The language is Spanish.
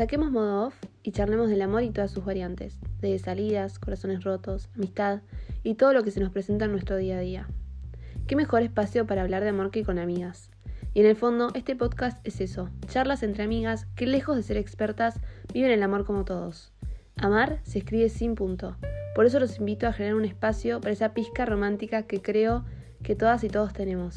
Saquemos modo off y charlemos del amor y todas sus variantes, de salidas, corazones rotos, amistad y todo lo que se nos presenta en nuestro día a día. ¿Qué mejor espacio para hablar de amor que con amigas? Y en el fondo, este podcast es eso, charlas entre amigas que lejos de ser expertas, viven el amor como todos. Amar se escribe sin punto. Por eso los invito a generar un espacio para esa pizca romántica que creo que todas y todos tenemos.